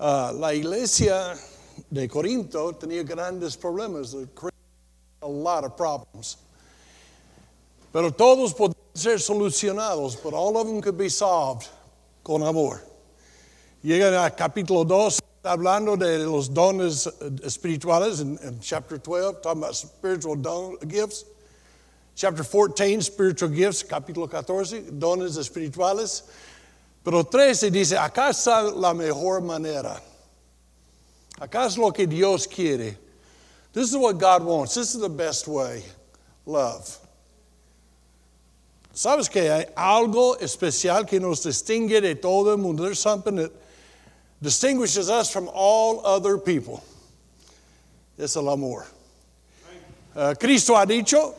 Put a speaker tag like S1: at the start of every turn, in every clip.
S1: Uh, la iglesia de Corinto tenía grandes problemas. A lot of problems. Pero todos podían ser solucionados, but all of them could be solved con amor. Llegan al capítulo 2, hablando de los dones espirituales in, in chapter 12, talking about spiritual don, gifts. Chapter 14, spiritual gifts, capítulo 14, dones espirituales. Pero 13 dice, acá está la mejor manera. Acá es lo que Dios quiere. This is what God wants. This is the best way. Love. ¿Sabes que hay algo especial que nos distingue de todo el mundo? There's something that distinguishes us from all other people. Es el amor. Uh, Cristo ha dicho,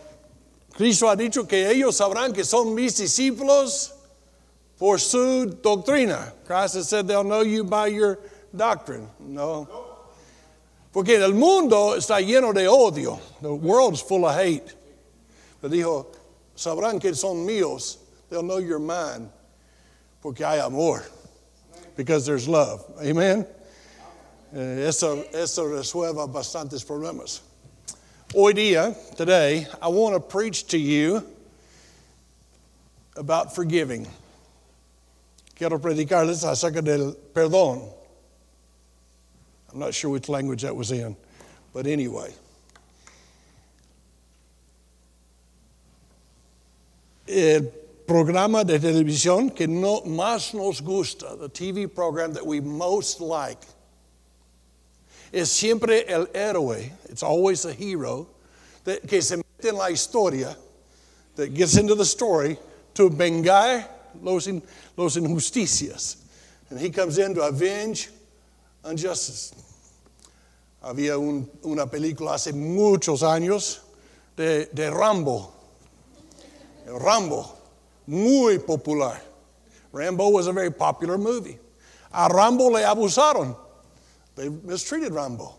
S1: Cristo ha dicho que ellos sabrán que son mis discípulos por su doctrina. Christ has said they'll know you by your doctrine. No. Porque el mundo está lleno de odio. The world's full of hate. Pero dijo, sabrán que son míos. They'll know you're mine. Porque hay amor. Because there's love. Amen. Eh, eso, eso resuelve bastantes problemas. Hoy día, today, I want to preach to you about forgiving. Quiero predicarles acerca del perdón. I'm not sure which language that was in, but anyway. El programa de televisión que no más nos gusta, the TV program that we most like, es siempre el héroe, it's always the hero, that, que se mete en la historia, that gets into the story to vengar los, los injusticias. And he comes in to avenge injustice. Había un, una película hace muchos años de, de Rambo. Rambo, muy popular. Rambo was a very popular movie. A Rambo le abusaron. They mistreated Rambo.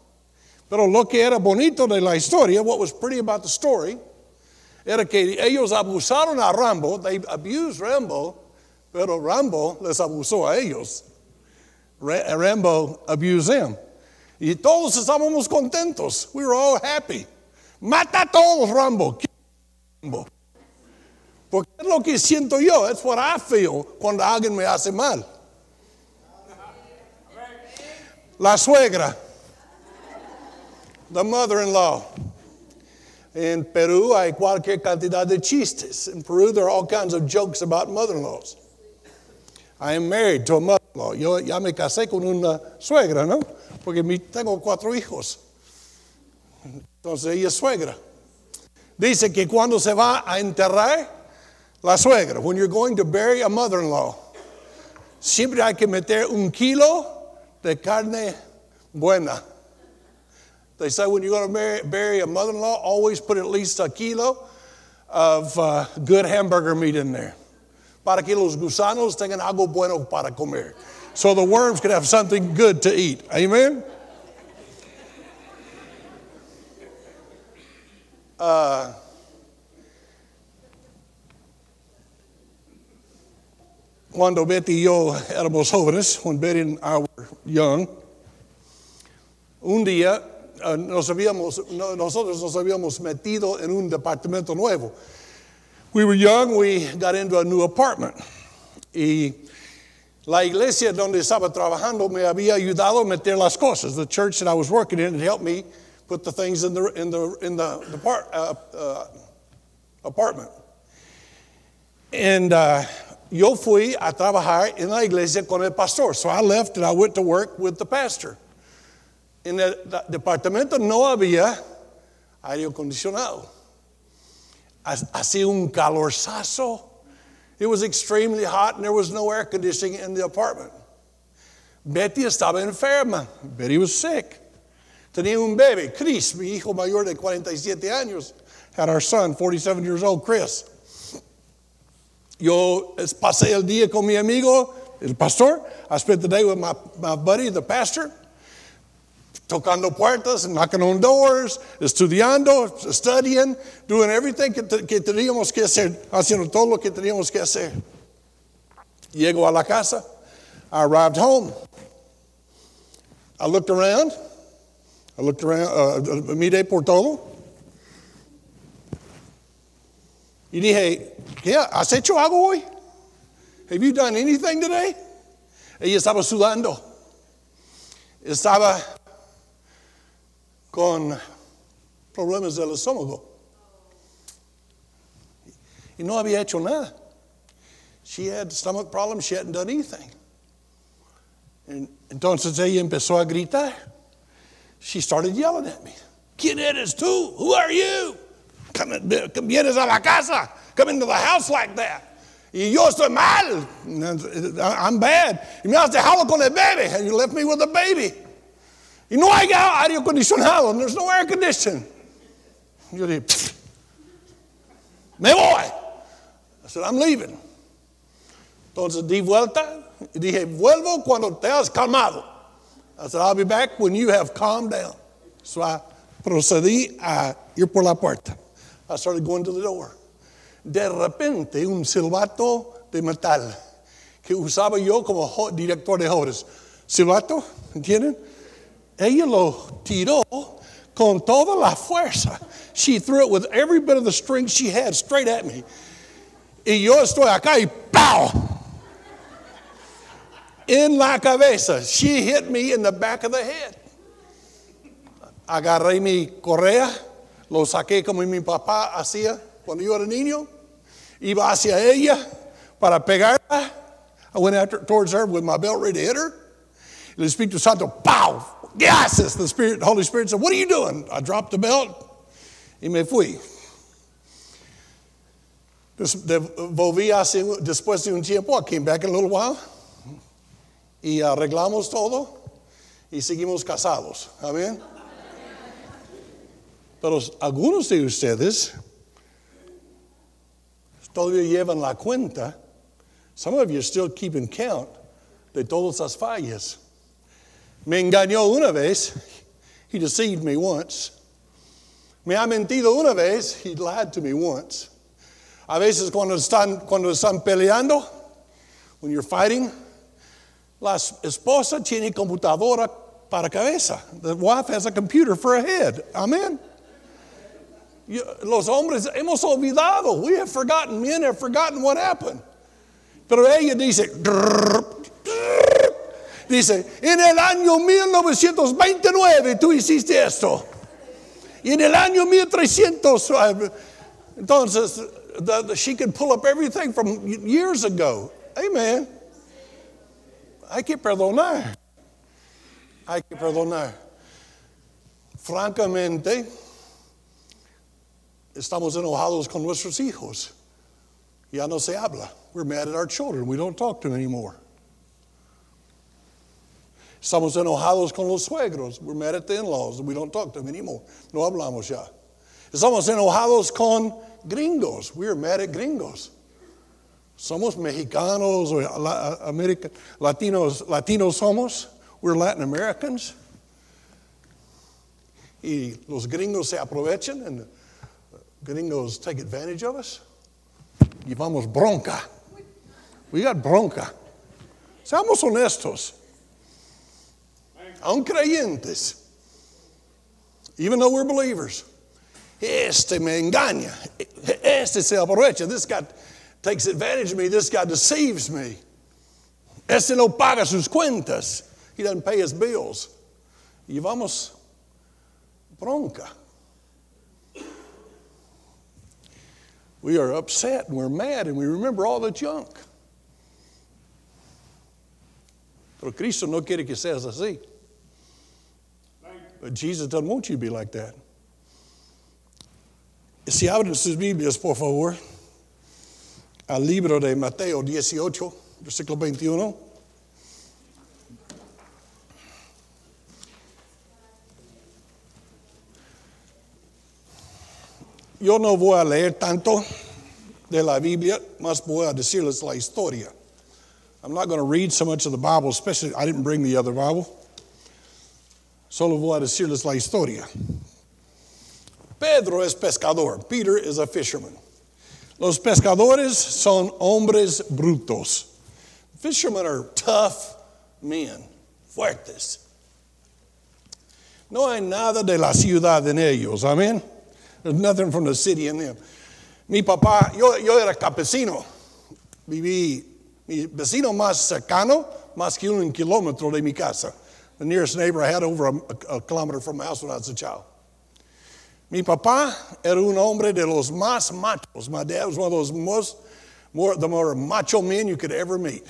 S1: Pero lo que era bonito de la historia, what was pretty about the story, era que ellos abusaron a Rambo, they abused Rambo, pero Rambo les abusó a ellos. Rambo abused them. Y todos estábamos contentos. We were all happy. Mata a todos, Rambo. Rambo. Porque es lo que siento yo. It's what I feel cuando alguien me hace mal. La suegra. The mother-in-law. En Perú hay cualquier cantidad de chistes. In Peru, there are all kinds of jokes about mother-in-laws. I am married to a mother-in-law. Yo ya me casé con una suegra, ¿no? Porque mi, tengo cuatro hijos. Entonces ella es suegra. Dice que cuando se va a enterrar la suegra, when you're going to bury a mother-in-law, siempre hay que meter un kilo de carne buena. They say when you're going to bury, bury a mother-in-law, always put at least a kilo of uh, good hamburger meat in there. Para que los gusanos tengan algo bueno para comer. So the worms can have something good to eat. Amen? Uh, cuando Betty y yo éramos jóvenes, when Betty and I were young, un día uh, nos habíamos, no, nosotros nos habíamos metido en un departamento nuevo. We were young, we got into a new apartment. Y la iglesia donde estaba trabajando me había ayudado a meter las cosas. The church that I was working in had helped me put the things in the, in the, in the, the part, uh, uh, apartment. And uh, yo fui a trabajar en la iglesia con el pastor. So I left and I went to work with the pastor. En el departamento no había aire acondicionado. Hacía un calorzazo. It was extremely hot and there was no air conditioning in the apartment. Betty estaba enferma. Betty was sick. Tenía un bebé, Chris, mi hijo mayor de 47 años. Had our son, 47 years old, Chris. Yo pasé el día con mi amigo, el pastor. I spent the day with my, my buddy, the pastor. Tocando puertas, knocking on doors, estudiando, studying, doing everything que, que, teníamos que hacer, haciendo todo lo que teníamos que hacer. Llego a la casa, I arrived home. I looked around. I looked around, uh, miré por todo. Y dije, ¿qué? ¿Has hecho algo hoy? Have you done anything today? Ella estaba sudando. Estaba con problemas del estómago. Y no había hecho nada. She had stomach problems, she hadn't done anything. And entonces ella empezó a gritar. She started yelling at me. ¿Quién eres tú? Who are you? Come, vienes a la casa. Come into the house like that. Y yo estoy mal. I'm bad. Y me has dejado con el bebé. And you left me with a baby. Y no hay aire acondicionado. There's no air conditioning. Yo dije, me voy. I said, I'm leaving. Entonces di vuelta y dije, vuelvo cuando te has calmado. I said, I'll be back when you have calmed down. So I procedí a ir por la puerta. I started going to the door. De repente, un silbato de metal que usaba yo como director de jóvenes. Silbato, ¿entienden? Ella lo tiró con toda la fuerza. She threw it with every bit of the strength she had straight at me. Y yo estoy acá y ¡pow! in la cabeza. She hit me in the back of the head. Agarré mi correa, lo saqué como mi papá hacía cuando yo era niño. Iba hacia ella para pegarla. I went after, towards her with my belt ready to hit her. El Espíritu Santo, pow! Yes! The Spirit, Holy Spirit said, What are you doing? I dropped the belt y me fui. Volví hace, después de un tiempo, I came back in a little while y arreglamos todo y seguimos casados. Amén. Pero algunos de ustedes todavía llevan la cuenta. Some of you are still keeping count de todas las fallas. Me engañó una vez. He deceived me once. Me ha mentido una vez. He lied to me once. A veces cuando están, cuando están peleando, when you're fighting, La esposa tiene computadora para cabeza. The wife has a computer for a head. Amen. Los hombres hemos olvidado. We have forgotten. Men have forgotten what happened. Pero ella dice, dice, en el año 1929 tú hiciste esto. Y en el año 1300, uh, entonces, she could pull up everything from years ago. Amen. hay que perdonar. Hay que perdonar. Francamente, estamos enojados con nuestros hijos. Ya no se habla. We're mad at our children. We don't talk to them anymore. Estamos enojados con los suegros. We're mad at the in-laws. We don't talk to them anymore. No hablamos ya. Estamos enojados con gringos. We're mad at gringos. Somos mexicanos or American, Latinos, Latinos somos. We're Latin Americans. Y los gringos se aprovechan and gringos take advantage of us. Llevamos bronca. We got bronca. Seamos honestos. Creyentes. Even though we're believers. Este me engaña. Este se aprovecha. This guy takes advantage of me. This guy deceives me. Este no paga sus cuentas. He doesn't pay his bills. Y vamos bronca. We are upset and we're mad and we remember all the junk. Pero Cristo no quiere que seas así. But Jesus doesn't want you to be like that. Si abren sus Biblias, por favor al libro de Mateo 18, versículo 21. Yo no voy a leer tanto de la Biblia, más voy a decirles la historia. I'm not going to read so much of the Bible, especially I didn't bring the other Bible. Solo voy a decirles la historia. Pedro es pescador. Peter is a fisherman. Los pescadores son hombres brutos. Fishermen are tough men, fuertes. No hay nada de la ciudad en ellos, amén. There's nothing from the city in them. Mi papá, yo, yo era campesino. Viví, mi vecino más cercano, más que un kilómetro de mi casa. The nearest neighbor I had over a, a, a kilometer from my house when I was a child. Mi papá era un hombre de los más machos. My dad was one of those most, more, the more macho men you could ever meet.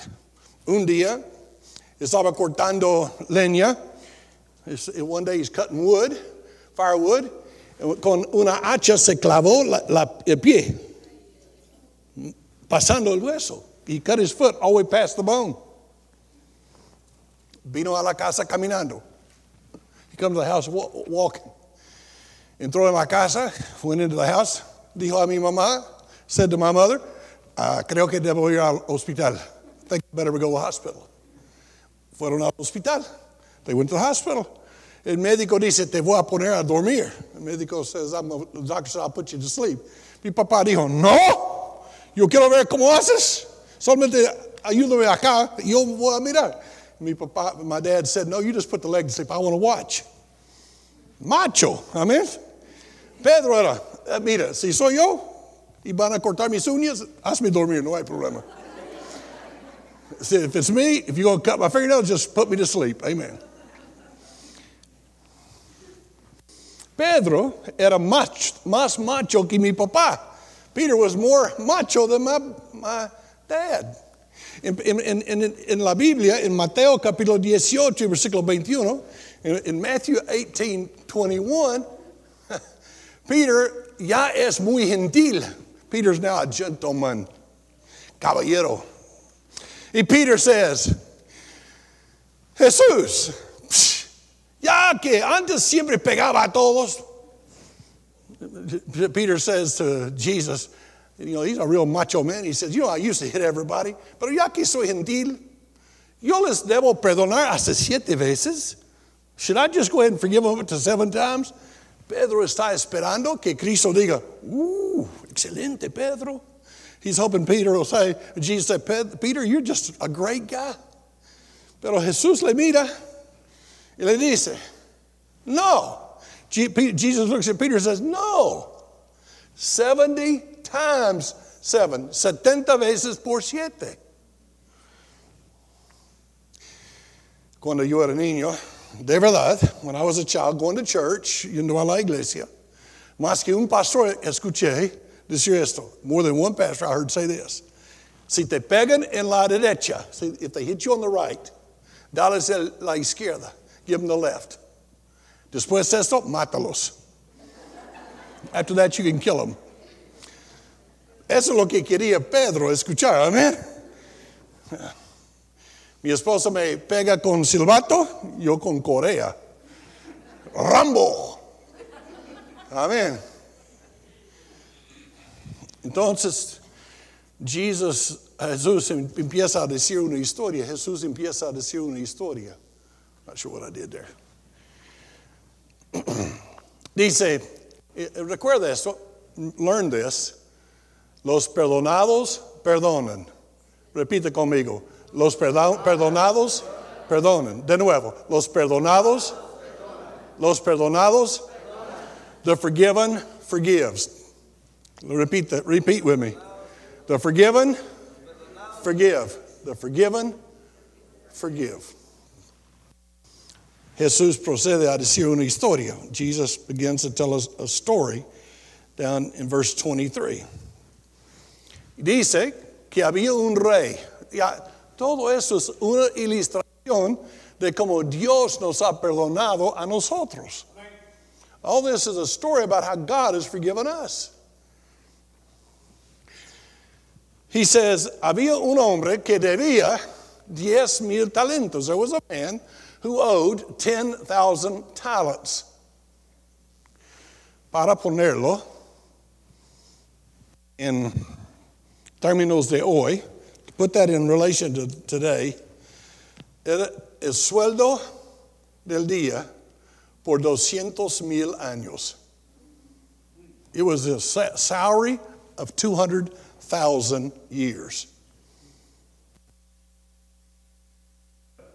S1: Un día estaba cortando leña. One day he's cutting wood, firewood. Con una hacha se clavó la, la, el pie, pasando el hueso. He cut his foot all the way past the bone. Vino a la casa caminando. He comes to the house walking. Entró en la casa, went into the house, dijo a mi mamá, said to my mother, uh, creo que debo ir al hospital. Think better go to the hospital. Fueron al hospital. They went to the hospital. El médico dice, te voy a poner a dormir. El médico says, I'm a, the doctor said, I'll put you to sleep. Mi papá dijo, no, yo quiero ver cómo haces. Solamente ayúdame acá, yo voy a mirar. Mi papá, my dad said, no, you just put the leg to sleep. I want to watch. Macho, amén. Pedro era, eh, mira, si soy yo y van a cortar mis uñas, hazme dormir, no hay problema. if it's me, if you're going to cut my fingernails, just put me to sleep. Amen. Pedro era mach, más macho que mi papá. Peter was more macho than my, my dad. En, en, en, en, la Biblia, en Mateo capítulo 18, versículo 21, en, Matthew 18, 21, Peter ya es muy gentil. Peter's now a gentleman, caballero. Y Peter says, Jesús, ya que antes siempre pegaba a todos. Peter says to Jesus, you know, he's a real macho man. He says, you know, I used to hit everybody, pero ya que soy gentil, yo les debo perdonar hasta siete veces. Should I just go ahead and forgive them to seven times? Pedro está esperando que Cristo diga, uh, excelente, Pedro. He's hoping Peter will say, Jesus said, Peter, you're just a great guy. Pero Jesús le mira y le dice, no. Jesus looks at Peter and says, no. 70 times 7, 70 veces por siete. Cuando yo era niño, de verdad, when I was a child going to church, yendo a la iglesia, más que un pastor escuché decir esto. More than one pastor I heard say this. Si te pegan en la derecha, if they hit you on the right, dales la izquierda, give them the left. Después de esto, mátalos. After that, you can kill them. Eso es lo que quería Pedro escuchar, amén. Mi esposa me pega con silbato, yo con Corea. Rambo. Amén. Entonces, Jesús empieza a decir una historia. Jesús empieza a decir una historia. Not sure what I did there. Dice, eh, recuerda esto, learn this. Los perdonados perdonan. Repite conmigo. Los perdonados perdonan. De nuevo, los perdonados, los perdonados, the forgiven forgives. Repeat that. Repeat with me. The forgiven forgive. The forgiven forgive. Jesús procede a decir una historia. Jesus begins to tell us a story down in verse 23. Dice que había un rey. Ya, todo eso es una ilustración de cómo Dios nos ha perdonado a nosotros. All this is a story about how God has forgiven us. He says, había un hombre que debía diez mil talentos. There was a man who owed 10,000 talents. Para ponerlo en términos de hoy, put that in relation to today, er, el sueldo del día por 200 mil años. It was a salary of 200,000 years.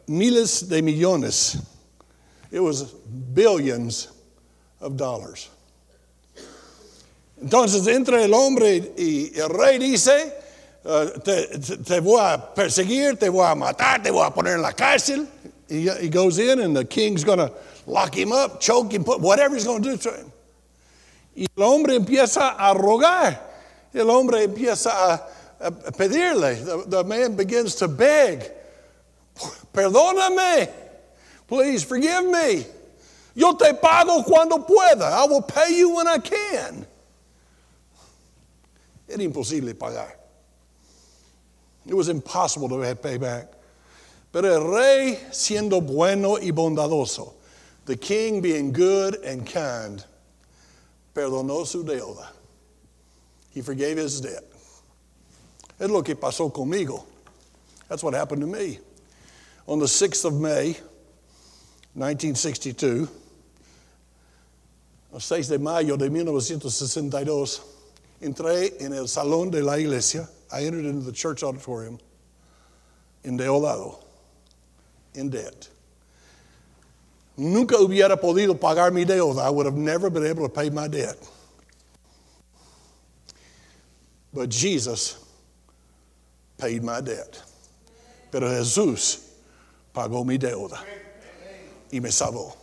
S1: Miles de millones It was billions of dollars. Entonces entra el hombre y el rey dice, eh, te, te, te, voy a perseguir, te voy a matar, te voy a poner en la cárcel. He, he goes in and the king's going to lock him up, choke him, put whatever he's going to do to him. Y el hombre empieza a rogar. El hombre empieza a, a pedirle. The, the man begins to beg. Perdóname. Please forgive me. Yo te pago cuando pueda. I will pay you when I can. Era imposible pagar. It was impossible to pay back. Pero el rey siendo bueno y bondadoso, the king being good and kind, perdonó su deuda. He forgave his debt. Es lo que pasó conmigo. That's what happened to me. On the 6th of May, 1962, el 6 de mayo de 1962, entré en el salón de la iglesia. I entered into the church auditorium endeudado, in debt. Nunca hubiera podido pagar mi deuda. I would have never been able to pay my debt. But Jesus paid my debt. Pero Jesús pagó mi deuda y me salvó.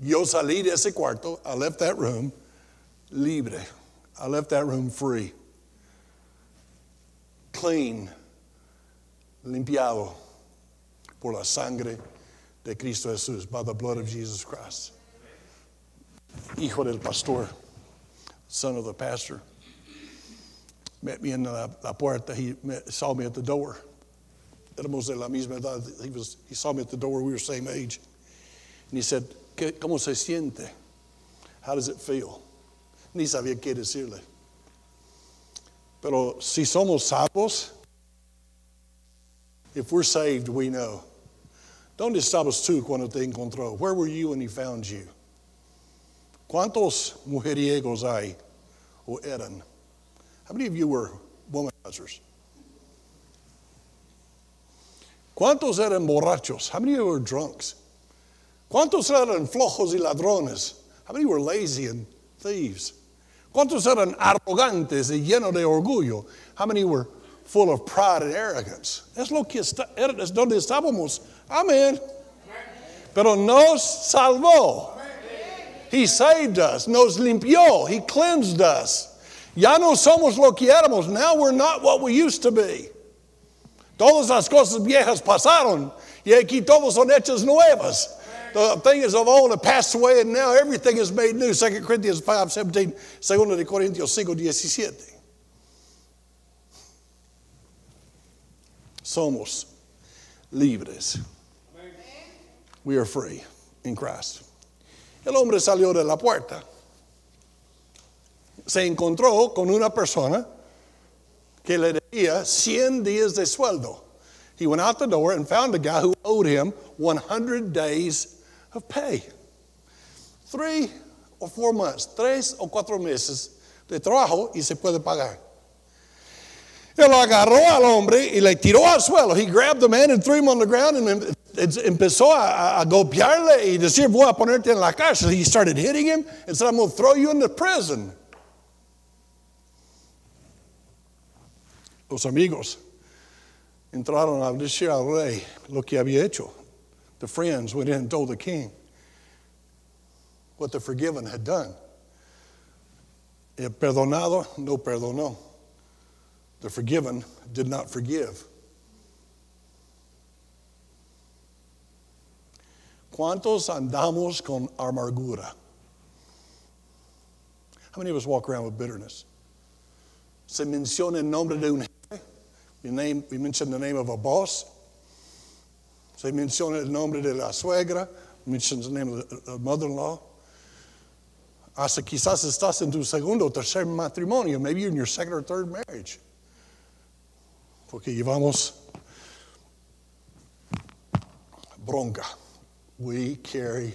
S1: Yo salí de ese cuarto, I left that room libre. I left that room free, clean, limpiado por la sangre de Cristo Jesús, by the blood of Jesus Christ. Hijo del pastor, son of the pastor, met me in la, la puerta. He met, saw me at the door. Éramos de la misma edad. He, was, he saw me at the door. We were same age. And he said, ¿Cómo se siente? How does it feel? Ni sabía qué decirle. Pero si somos salvos, if we're saved, we know. ¿Dónde estabas tú cuando te encontró? Where were you when he found you? ¿Cuántos mujeriegos hay o eran? How many of you were womanizers? ¿Cuántos eran borrachos? How many of you were drunks? ¿Cuántos eran flojos y ladrones? How many were lazy and thieves? ¿Cuántos eran arrogantes y llenos de orgullo? How many were full of pride and arrogance? Es lo que está, es donde estábamos. Amén. Pero nos salvó. He saved us, nos limpió, He cleansed us. Ya no somos lo que éramos. Now we're not what we used to be. Todas las cosas viejas pasaron y aquí todos son hechas nuevas. The thing is of old have passed away and now everything is made new. 2 Corinthians 5, 17, 2 de Corintios 5, 17. Somos libres. We are free in Christ. El hombre salió de la puerta. Se encontró con una persona que le debía 100 días de sueldo. He went out the door and found a guy who owed him 100 days of pay. Three or four months, tres o cuatro meses de trabajo y se puede pagar. Él agarró al hombre y le tiró al suelo. He grabbed the man and threw him on the ground and empezó a, a golpearle y decir, voy a ponerte en la cárcel. He started hitting him and said, I'm going to throw you into prison. Los amigos entraron a decir al rey lo que había hecho. The friends went in and told the king what the forgiven had done. El perdonado no perdonó. The forgiven did not forgive. ¿Cuántos andamos con amargura? How many of us walk around with bitterness? Se menciona el nombre de un jefe. We, name, we mention the name of a boss. Se menciona el nombre de la suegra. The name of the mother-in-law. Hasta quizás estás en tu segundo o tercer matrimonio. Maybe in your second or third marriage. Porque llevamos bronca. We carry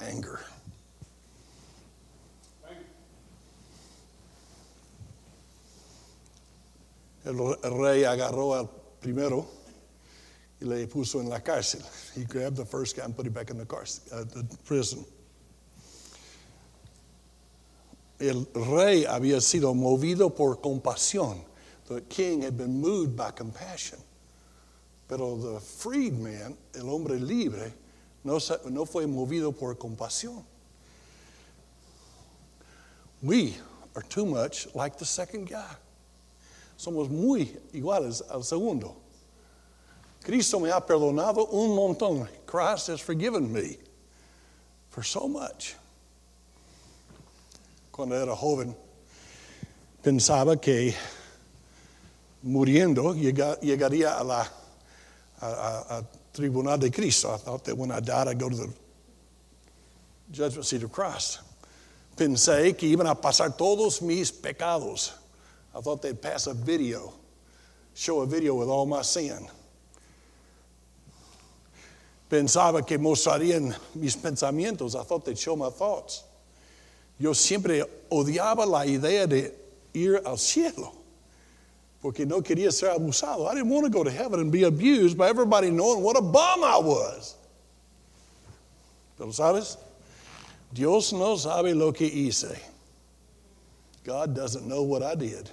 S1: anger. El rey agarró al primero le puso en la cárcel. He grabbed the first guy and put him back in the, uh, the prison. El rey había sido movido por compasión. The king had been moved by compassion. Pero the freedman, el hombre libre, no, no fue movido por compasión. We are too much like the second guy. Somos muy iguales al segundo. Cristo me ha perdonado un montón. Christ has forgiven me for so much. Cuando era joven, pensaba que muriendo llegaría a la a, a, a tribunal de Cristo. I thought that when I died, I'd go to the judgment seat of Christ. Pensé que iban a pasar todos mis pecados. I thought they'd pass a video, show a video with all my sin. Pensaba que mostrarían mis pensamientos. I thought they'd show my thoughts. Yo siempre odiaba la idea de ir al cielo porque no quería ser abusado. I didn't want to go to heaven and be abused by everybody knowing what a bum I was. Pero sabes, Dios no sabe lo que hice. God doesn't know what I did.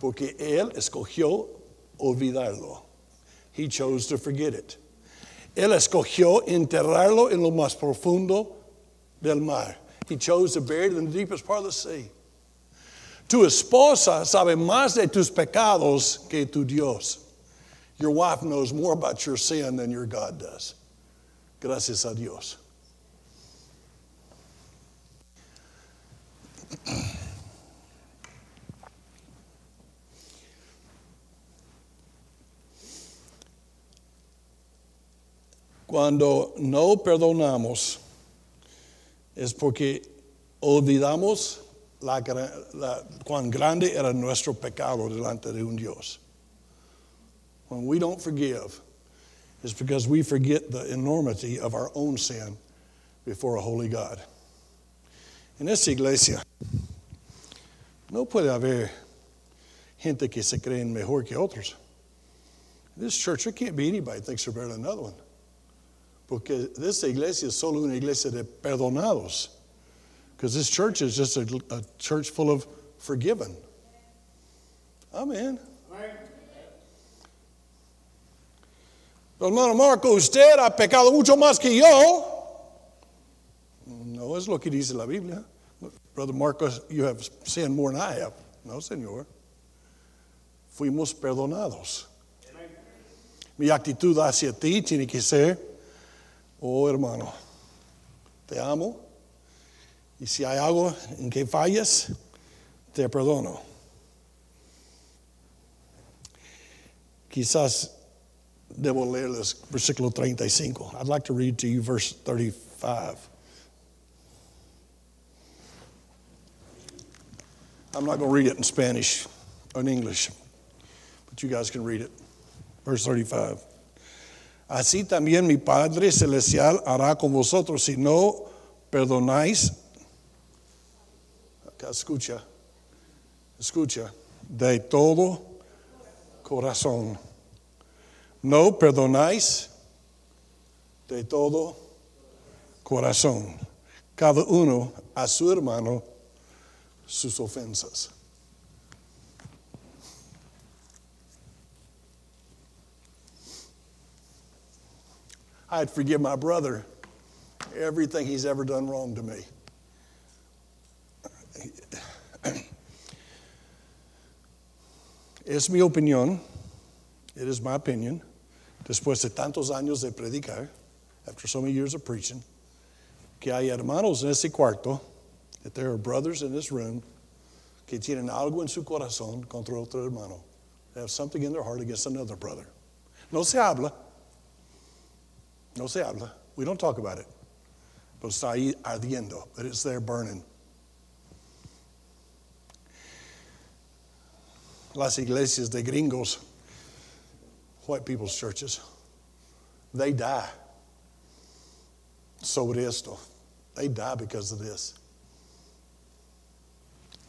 S1: Porque Él escogió olvidarlo. He chose to forget it. Él escogió enterrarlo en lo más profundo del mar. He chose to bury it in the deepest part of the sea. Tu esposa sabe más de tus pecados que tu Dios. Your wife knows more about your sin than your God does. Gracias a Dios. Cuando no perdonamos es porque olvidamos la, la, cuán grande era nuestro pecado delante de un Dios. When we don't forgive, it's because we forget the enormity of our own sin before a holy God. En esta iglesia no puede haber gente que se creen mejor que otros. In this church, there can't be anybody that thinks they're better than another one. Porque esta iglesia es solo una iglesia de perdonados. Because this church is just a, a, church full of forgiven. Amen. Hermano Marco, usted ha pecado mucho más que yo. No es lo que dice la Biblia. Brother Marcos, you have sinned more than I have. No, Señor. Fuimos perdonados. Mi actitud hacia ti tiene que ser, oh hermano, te amo Y si hay algo en que fallas, te perdono. Quizás debo leerles versículo 35. I'd like to read to you verse 35. I'm not going to read it in Spanish or in English, but you guys can read it. Verse 35. Así también mi Padre Celestial hará con vosotros si no perdonáis escucha, escucha, de todo corazón. No perdonáis de todo corazón. Cada uno a su hermano sus ofensas. I'd forgive my brother everything he's ever done wrong to me. Es mi opinión, it is my opinion, después de tantos años de predicar, after so many years of preaching, que hay hermanos en ese cuarto, that there are brothers in this room que tienen algo en su corazón contra otro hermano. They have something in their heart against another brother. No se habla. No se habla. We don't talk about it. Pero está ahí ardiendo, but it's there burning. las iglesias de gringos, white people's churches, they die sobre esto. They die because of this.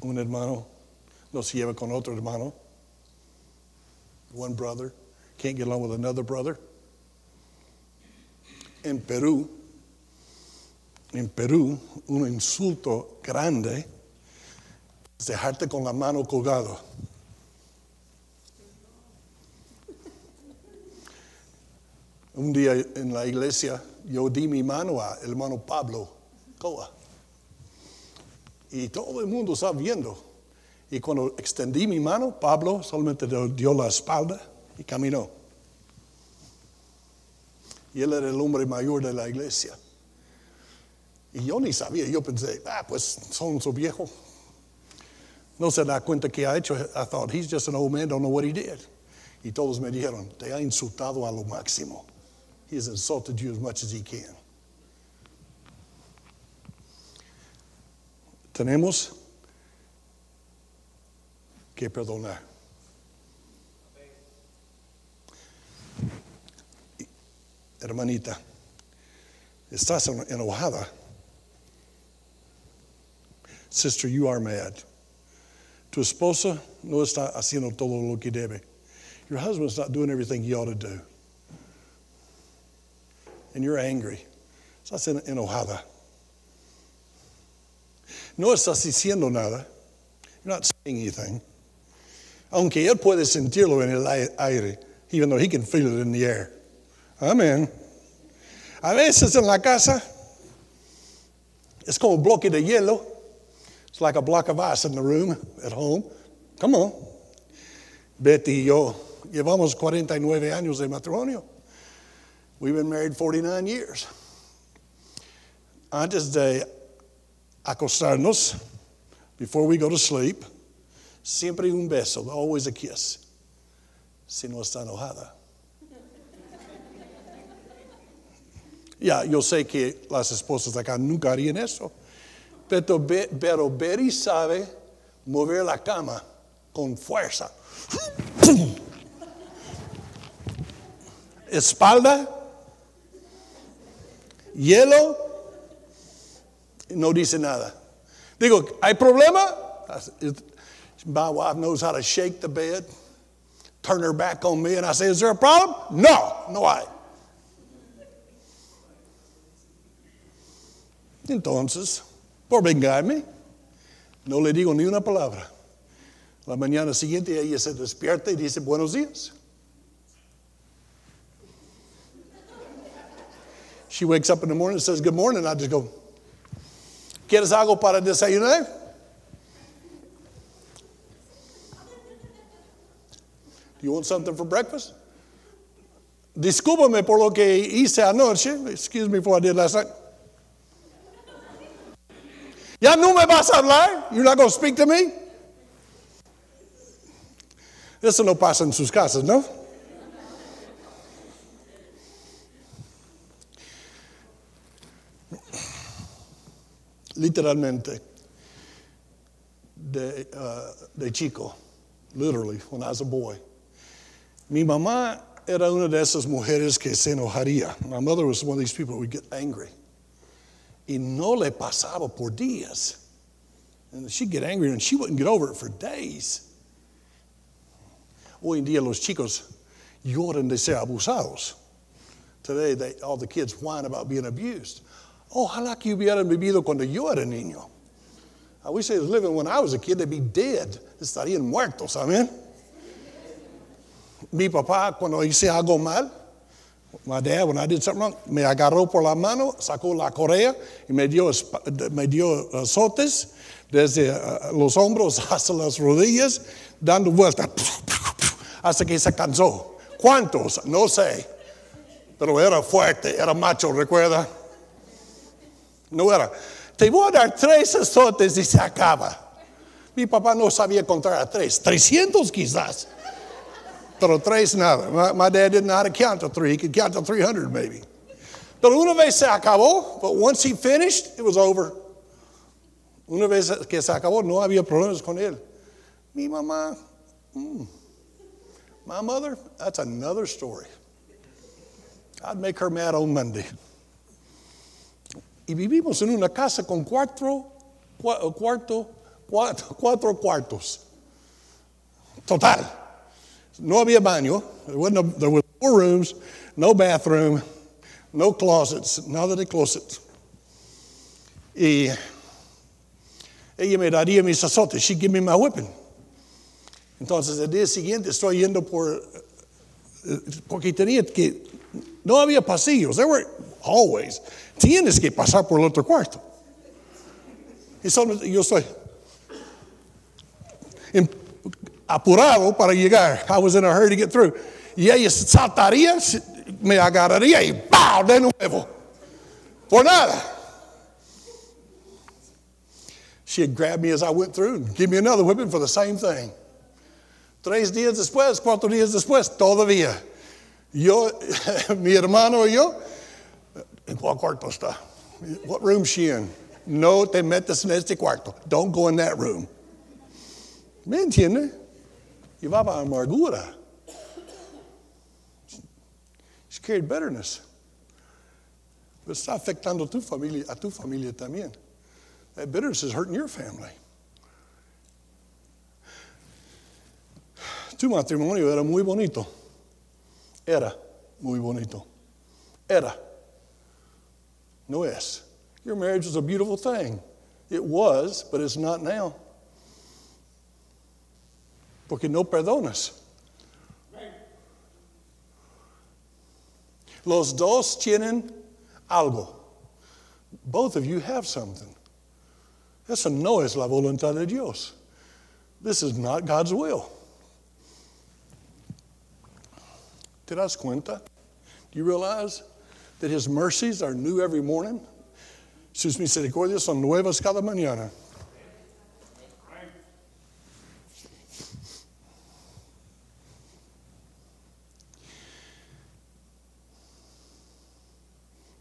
S1: Un hermano no se lleva con otro hermano. One brother can't get along with another brother. En Perú, en Perú, un insulto grande es dejarte con la mano colgado. Un día en la iglesia yo di mi mano a hermano Pablo Coa. Y todo el mundo estaba viendo. Y cuando extendí mi mano, Pablo solamente dio la espalda y caminó. Y él era el hombre mayor de la iglesia. Y yo ni sabía, yo pensé, ah, pues son su viejo. No se da cuenta que ha hecho. I thought, he's just an old man, don't know what he did. Y todos me dijeron, te ha insultado a lo máximo. He has insulted you as much as he can. Tenemos que perdonar. Hermanita, estás enojada. Sister, you are mad. Tu esposa no está haciendo todo lo que debe. Your husband's not doing everything he ought to do. And you're angry. Estás enojada. No estás diciendo nada. You're not saying anything. Aunque él puede sentirlo en el aire, even though he can feel it in the air. Amén. A veces en la casa es como un bloque de hielo. It's like a block of ice in the room at home. Come on. Betty y yo llevamos 49 años de matrimonio. We've been married 49 years. Antes de acostarnos, before we go to sleep, siempre un beso, always a kiss. Si no está enojada. Ya, yo sé que las esposas de acá nunca harían eso. Pero, pero Betty sabe mover la cama con fuerza. Espalda, hielo, no dice nada. Digo, ¿hay problema? My wife knows how to shake the bed, turn her back on me, and I say, Is there a problem? No, no hay. Entonces, por vengarme, no le digo ni una palabra. La mañana siguiente ella se despierta y dice buenos días. She wakes up in the morning and says good morning. I just go, ¿Quieres algo para desayunar? Do you want something for breakfast? Discúlpame por lo que hice anoche. Excuse me for what I did last night. Ya no me vas a hablar. You're not going to speak to me. Eso no pasa en sus casas, ¿no? Literalmente, de, uh, de chico, literally, when I was a boy. Mi mamá era una de esas mujeres que se enojaría. My mother was one of these people who would get angry y no le pasaba por días. And she'd get angry and she wouldn't get over it for days. Hoy en día los chicos lloran de ser abusados. Today, they, all the kids whine about being abused. Ojalá que hubieran vivido cuando yo era niño. I wish they was living when I was a kid, they'd be dead. Estarían muertos, amén. Mi papá, cuando hice algo mal, My dad, when I did something wrong, me agarró por la mano, sacó la correa y me dio, me dio azotes desde uh, los hombros hasta las rodillas, dando vueltas hasta que se cansó. ¿Cuántos? No sé. Pero era fuerte, era macho, ¿recuerda? No era. Te voy a dar tres azotes y se acaba. Mi papá no sabía contar a tres, 300 quizás. Pero tres nada. My, my, dad didn't know how to count to three. He could count to 300 maybe. Pero una vez se acabó, but once he finished, it was over. Una vez que se acabó, no había problemas con él. Mi mamá, mm, my mother, that's another story. I'd make her mad on Monday. Y vivimos en una casa con cuatro, cuarto, cuatro, cuatro cuartos. Total. No había baño. There, wasn't a, there were four rooms, no bathroom, No closets, nada de closets. Y ella me daría mis azotes. She'd give me my whipping. Entonces, el día siguiente estoy yendo por. Porque tenía que. No había pasillos. There were hallways. Tienes que pasar por el otro cuarto. Y solo yo em- apurado para llegar. I was in a hurry to get through. Y ella saltaría, me agarraría y ¡pau! de nuevo. Por nada. She'd grab me as I went through and give me another whipping for the same thing. Tres días después, cuatro días después, todavía. Yo, mi hermano y yo, ¿en cuál cuarto está? What room she in? No te metes en este cuarto. Don't go in that room. ¿Me entiende? Llevaba amargura. She carried bitterness. Pero está afectando tu familia, a tu familia también. That bitterness is hurting your family. Tu matrimonio era muy bonito. Era muy bonito. Era. No es. Your marriage was a beautiful thing. It was, but it's not now. Porque no perdonas. Los dos tienen algo. Both of you have something. Eso no es la voluntad de Dios. This is not God's will. ¿Te das cuenta? Do you realize that His mercies are new every morning? Sus misericordias son nuevas cada mañana.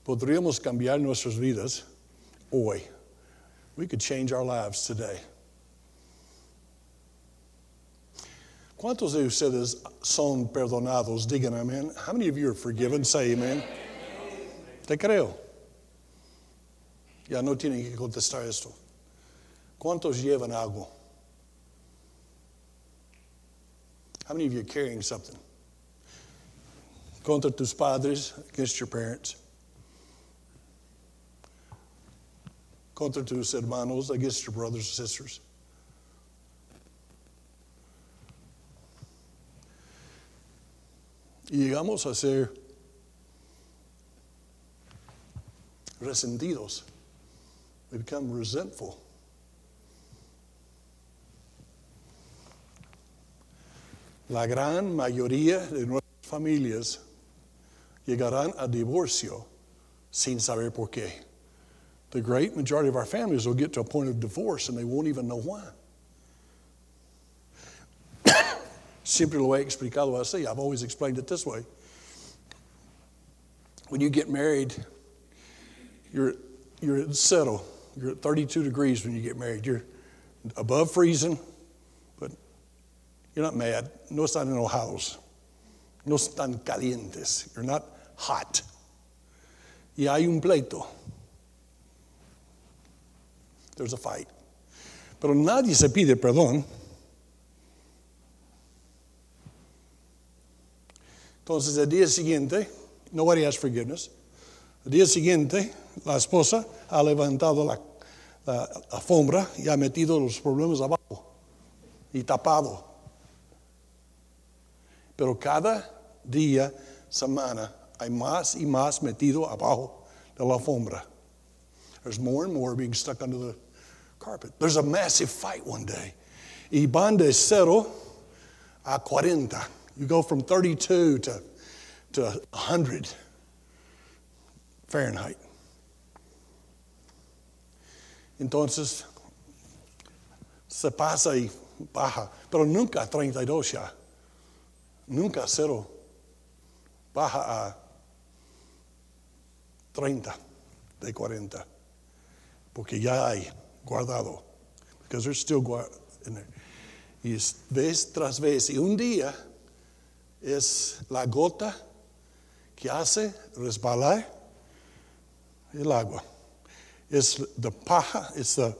S1: Podríamos cambiar nuestras vidas hoy. We could change our lives today. ¿Cuántos de ustedes son perdonados? Digan amén. How many of you are forgiven? Say amen. Te creo. Ya no tienen que contestar esto. ¿Cuántos llevan algo? How many of you are carrying something? Contra tus padres, against your parents. Contra tus hermanos, against your brothers and sisters. Y llegamos a ser resentidos. We become resentful. La gran mayoría de nuestras familias llegarán a divorcio sin saber por qué. The great majority of our families will get to a point of divorce and they won't even know why. Siempre lo he explicado así. I've always explained it this way. When you get married, you're, you're at zero. You're at 32 degrees when you get married. You're above freezing, but you're not mad. No están enojados. No están calientes. You're not hot. Y hay un pleito. There's a fight. Pero nadie se pide perdón. Entonces, el día siguiente, nobody has forgiveness. El día siguiente, la esposa ha levantado la, la alfombra y ha metido los problemas abajo y tapado. Pero cada día, semana, hay más y más metido abajo de la alfombra. There's more and more being stuck under the carpet. There's a massive fight one day. Y cero a 40. You go from 32 to, to 100 Fahrenheit. Entonces, se pasa y baja, pero nunca 32 ya. Nunca cero. Baja a 30 de 40. Porque ya hay guardado. Because there's still in there. Y vez tras vez. Y un día es la gota que hace resbalar el agua. It's the paja, it's the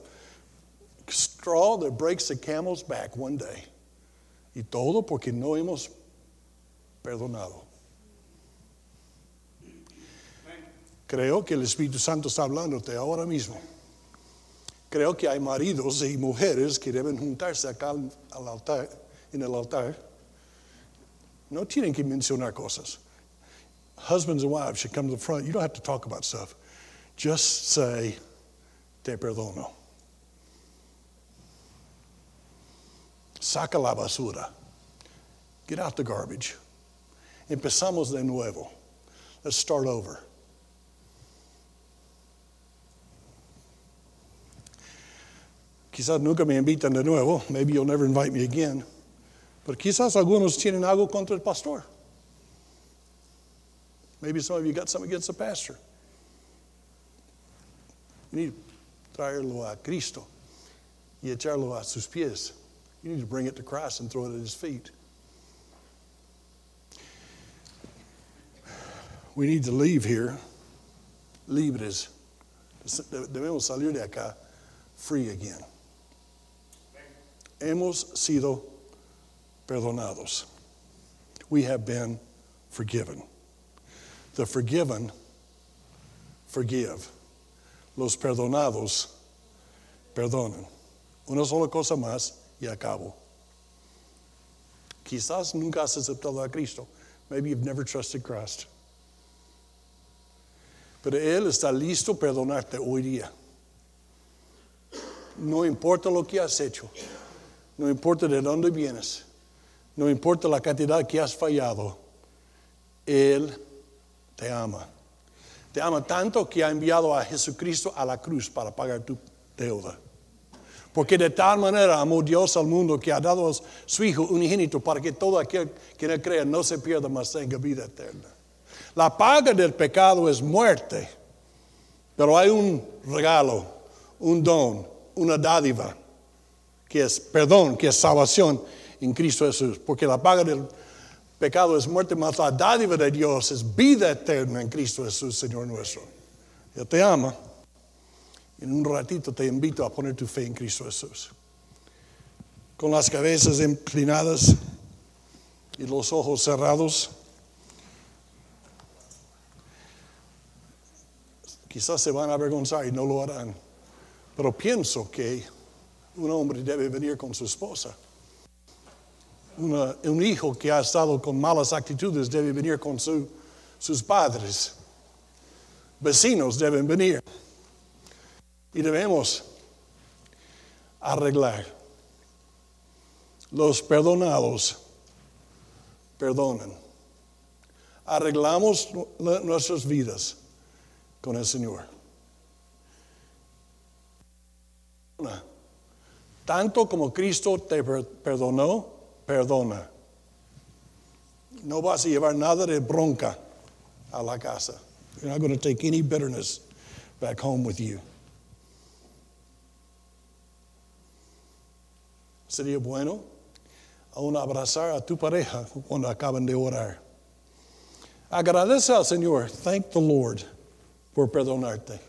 S1: straw that breaks the camel's back one day. Y todo porque no hemos perdonado. Creo que el Espíritu Santo está hablándote ahora mismo. Creo que hay maridos y mujeres que deben juntarse acá al, al altar, en el altar. No tienen que mencionar cosas. Husbands and wives should come to the front. You don't have to talk about stuff. Just say, Te perdono. Saca la basura. Get out the garbage. Empezamos de nuevo. Let's start over. Quizás nunca me invitan de nuevo. Maybe you'll never invite me again. Pero quizás algunos tienen algo contra el pastor. Maybe some of you got something against the pastor. You need to traerlo a Cristo y echarlo a sus pies. You need to bring it to Christ and throw it at his feet. We need to leave here libres. Debemos salir de acá free again. Hemos sido perdonados. We have been forgiven. The forgiven forgive. Los perdonados perdonan. Una sola cosa más y acabo. Quizás nunca has aceptado a Cristo. Maybe you've never trusted Christ. Pero Él está listo perdonarte hoy día. No importa lo que has hecho. No importa de dónde vienes. No importa la cantidad que has fallado. Él te ama. Te ama tanto que ha enviado a Jesucristo a la cruz para pagar tu deuda. Porque de tal manera amó Dios al mundo que ha dado a su Hijo unigénito para que todo aquel que no crea no se pierda, mas tenga vida eterna. La paga del pecado es muerte, pero hay un regalo, un don, una dádiva, que es perdón, que es salvación en Cristo Jesús. Porque la paga del pecado es muerte, mas la dádiva de Dios es vida eterna en Cristo Jesús, Señor nuestro. Él te ama. En un ratito te invito a poner tu fe en Cristo Jesús. Con las cabezas inclinadas y los ojos cerrados. Quizás se van a avergonzar y no lo harán. Pero pienso que un hombre debe venir con su esposa una, un hijo que ha estado con malas actitudes debe venir con su, sus padres. Vecinos deben venir. Y debemos arreglar. Los perdonados perdonan. Arreglamos nuestras vidas con el Señor. Tanto como Cristo te perdonó, perdona. No vas a llevar nada de bronca a la casa. You're not going to take any bitterness back home with you. Sería bueno aún abrazar a tu pareja cuando acaban de orar. Agradece al Señor. Thank the Lord por perdonarte.